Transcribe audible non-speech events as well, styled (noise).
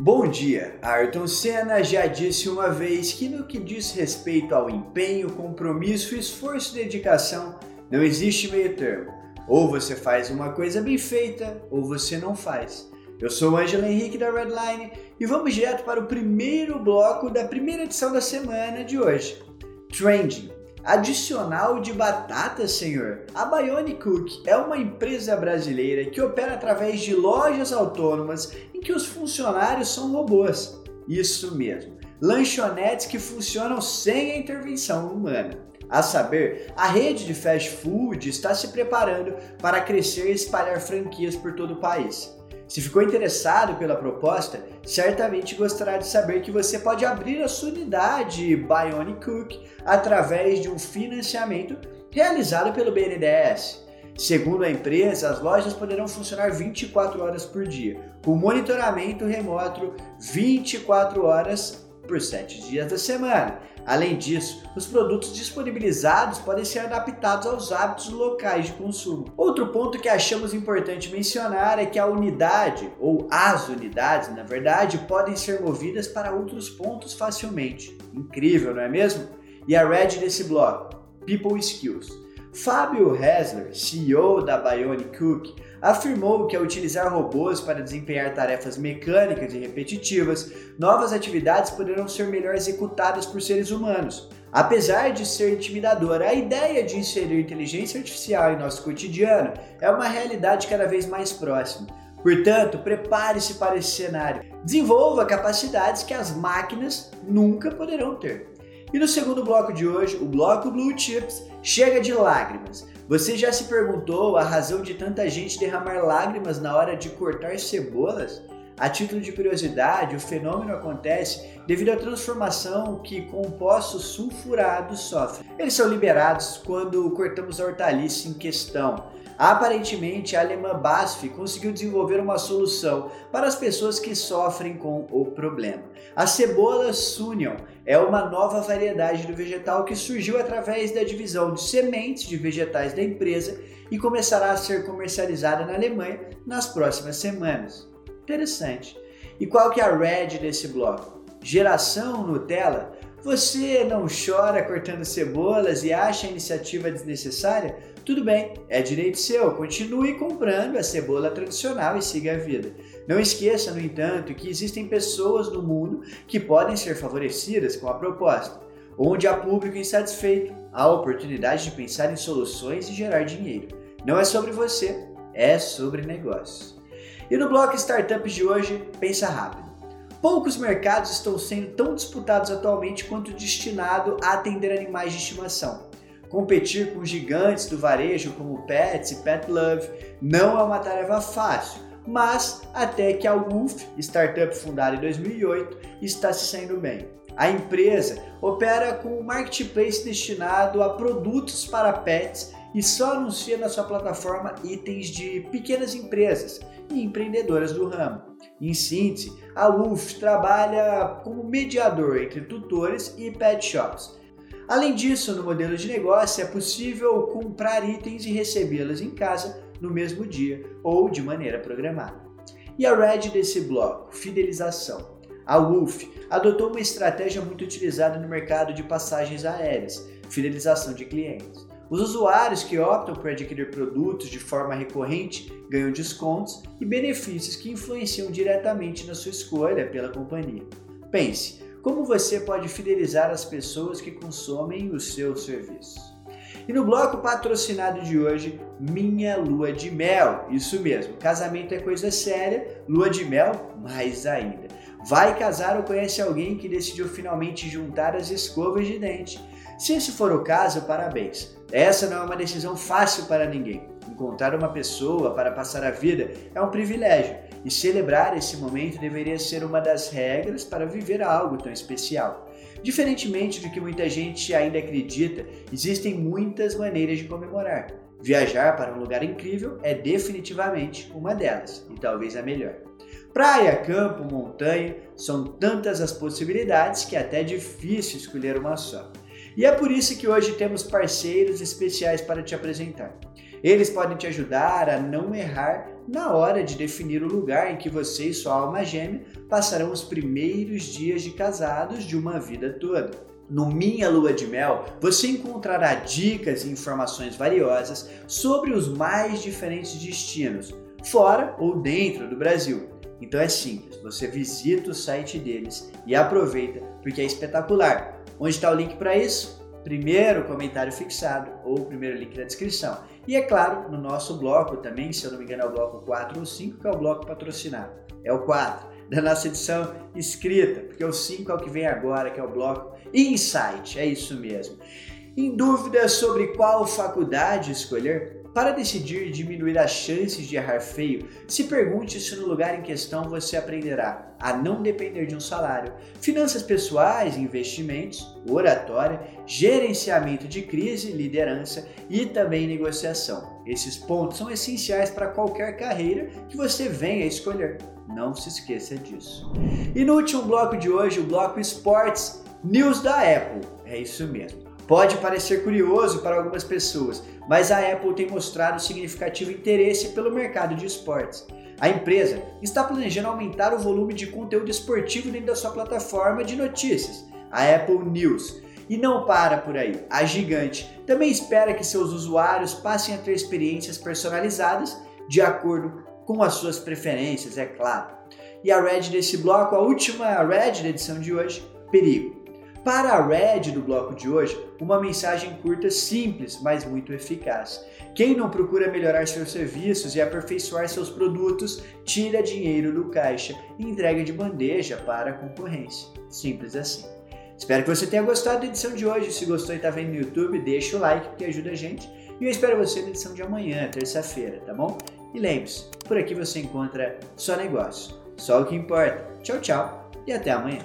Bom dia! Ayrton Senna já disse uma vez que no que diz respeito ao empenho, compromisso, esforço e dedicação, não existe meio termo. Ou você faz uma coisa bem feita, ou você não faz. Eu sou o Ângelo Henrique da Redline e vamos direto para o primeiro bloco da primeira edição da semana de hoje. Trending. Adicional de batata, senhor. A Bionic Cook é uma empresa brasileira que opera através de lojas autônomas em que os funcionários são robôs. Isso mesmo. Lanchonetes que funcionam sem a intervenção humana. A saber, a rede de fast food está se preparando para crescer e espalhar franquias por todo o país. Se ficou interessado pela proposta, certamente gostará de saber que você pode abrir a sua unidade Bionic Cook através de um financiamento realizado pelo BNDES. Segundo a empresa, as lojas poderão funcionar 24 horas por dia, com monitoramento remoto 24 horas por 7 dias da semana, Além disso, os produtos disponibilizados podem ser adaptados aos hábitos locais de consumo. Outro ponto que achamos importante mencionar é que a unidade, ou as unidades, na verdade, podem ser movidas para outros pontos facilmente. Incrível, não é mesmo? E a red desse bloco, People Skills. Fábio Hessler, CEO da Bionic Cook, afirmou que ao utilizar robôs para desempenhar tarefas mecânicas e repetitivas, novas atividades poderão ser melhor executadas por seres humanos. Apesar de ser intimidadora, a ideia de inserir inteligência artificial em nosso cotidiano é uma realidade cada vez mais próxima. Portanto, prepare-se para esse cenário. Desenvolva capacidades que as máquinas nunca poderão ter. E no segundo bloco de hoje, o bloco Blue Chips chega de lágrimas. Você já se perguntou a razão de tanta gente derramar lágrimas na hora de cortar cebolas? A título de curiosidade, o fenômeno acontece devido à transformação que compostos sulfurados sofrem. Eles são liberados quando cortamos a hortaliça em questão. Aparentemente, a alemã BASF conseguiu desenvolver uma solução para as pessoas que sofrem com o problema. A cebola Sunion é uma nova variedade do vegetal que surgiu através da divisão de sementes de vegetais da empresa e começará a ser comercializada na Alemanha nas próximas semanas. Interessante. E qual que é a red desse bloco? Geração Nutella? Você não chora cortando cebolas e acha a iniciativa desnecessária? Tudo bem, é direito seu, continue comprando a cebola tradicional e siga a vida. Não esqueça, no entanto, que existem pessoas no mundo que podem ser favorecidas com a proposta. Onde há público insatisfeito, há oportunidade de pensar em soluções e gerar dinheiro. Não é sobre você, é sobre negócios. E no bloco Startups de hoje, pensa rápido. Poucos mercados estão sendo tão disputados atualmente quanto destinado a atender animais de estimação. Competir com gigantes do varejo como Pets e Pet Love não é uma tarefa fácil, mas até que a Wolf, startup fundada em 2008, está se saindo bem. A empresa opera com um marketplace destinado a produtos para pets e só anuncia na sua plataforma itens de pequenas empresas e empreendedoras do ramo. Em síntese, a Wolf trabalha como mediador entre tutores e pet shops, Além disso, no modelo de negócio é possível comprar itens e recebê-los em casa no mesmo dia ou de maneira programada. E a Red desse bloco, fidelização. A Wolf adotou uma estratégia muito utilizada no mercado de passagens aéreas, fidelização de clientes. Os usuários que optam por adquirir produtos de forma recorrente ganham descontos e benefícios que influenciam diretamente na sua escolha pela companhia. Pense, como você pode fidelizar as pessoas que consomem os seus serviços. E no bloco patrocinado de hoje, Minha Lua de Mel. Isso mesmo, casamento é coisa séria, lua de mel mais ainda. Vai casar ou conhece alguém que decidiu finalmente juntar as escovas de dente? Se esse for o caso, parabéns. Essa não é uma decisão fácil para ninguém. Encontrar uma pessoa para passar a vida é um privilégio e celebrar esse momento deveria ser uma das regras para viver algo tão especial. Diferentemente do que muita gente ainda acredita, existem muitas maneiras de comemorar. Viajar para um lugar incrível é definitivamente uma delas, e talvez a melhor. Praia, campo, montanha, são tantas as possibilidades que é até difícil escolher uma só. E é por isso que hoje temos parceiros especiais para te apresentar. Eles podem te ajudar a não errar na hora de definir o lugar em que você e sua alma gêmea passarão os primeiros dias de casados de uma vida toda. No Minha Lua de Mel, você encontrará dicas e informações valiosas sobre os mais diferentes destinos, fora ou dentro do Brasil. Então é simples, você visita o site deles e aproveita porque é espetacular. Onde está o link para isso? Primeiro comentário fixado ou primeiro link na descrição. E é claro, no nosso bloco também, se eu não me engano é o bloco 4 ou 5, que é o bloco patrocinado. É o 4 (laughs) da nossa edição escrita, porque o 5 é o que vem agora, que é o bloco Insight, é isso mesmo. Em dúvida sobre qual faculdade escolher? Para decidir diminuir as chances de errar feio, se pergunte se no lugar em questão você aprenderá a não depender de um salário, finanças pessoais, investimentos, oratória, gerenciamento de crise, liderança e também negociação. Esses pontos são essenciais para qualquer carreira que você venha escolher. Não se esqueça disso. E no último bloco de hoje, o bloco Esportes News da Apple. É isso mesmo. Pode parecer curioso para algumas pessoas, mas a Apple tem mostrado significativo interesse pelo mercado de esportes. A empresa está planejando aumentar o volume de conteúdo esportivo dentro da sua plataforma de notícias, a Apple News. E não para por aí. A gigante também espera que seus usuários passem a ter experiências personalizadas de acordo com as suas preferências, é claro. E a Red desse bloco, a última Red da edição de hoje, perigo. Para a Red do bloco de hoje, uma mensagem curta simples, mas muito eficaz. Quem não procura melhorar seus serviços e aperfeiçoar seus produtos, tira dinheiro do caixa e entrega de bandeja para a concorrência. Simples assim. Espero que você tenha gostado da edição de hoje. Se gostou e está vendo no YouTube, deixa o like que ajuda a gente. E eu espero você na edição de amanhã, terça-feira, tá bom? E lembre-se, por aqui você encontra só negócio. Só o que importa. Tchau, tchau e até amanhã.